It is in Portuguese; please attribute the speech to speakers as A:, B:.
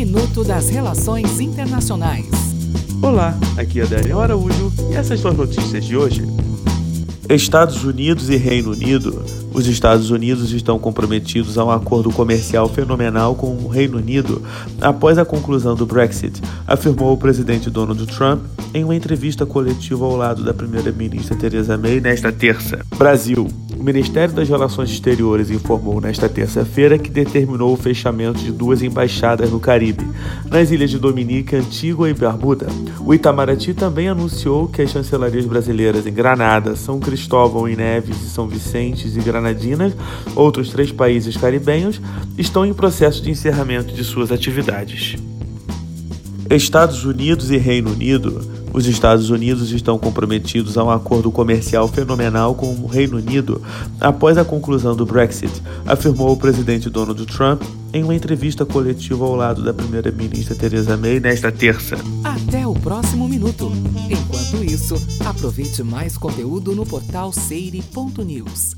A: Minuto das Relações Internacionais.
B: Olá, aqui é Daniel Araújo e essas são as notícias de hoje. Estados Unidos e Reino Unido. Os Estados Unidos estão comprometidos a um acordo comercial fenomenal com o Reino Unido após a conclusão do Brexit, afirmou o presidente Donald Trump em uma entrevista coletiva ao lado da primeira-ministra Theresa May nesta terça. Brasil. O Ministério das Relações Exteriores informou nesta terça-feira que determinou o fechamento de duas embaixadas no Caribe, nas ilhas de Dominica, Antigua e Bermuda. O Itamaraty também anunciou que as chancelarias brasileiras em Granada, São Cristóvão e Neves, São Vicentes e Granadinas, outros três países caribenhos, estão em processo de encerramento de suas atividades. Estados Unidos e Reino Unido os Estados Unidos estão comprometidos a um acordo comercial fenomenal com o Reino Unido após a conclusão do Brexit, afirmou o presidente Donald Trump em uma entrevista coletiva ao lado da primeira-ministra Theresa May nesta terça.
A: Até o próximo minuto. Enquanto isso, aproveite mais conteúdo no portal seire.news.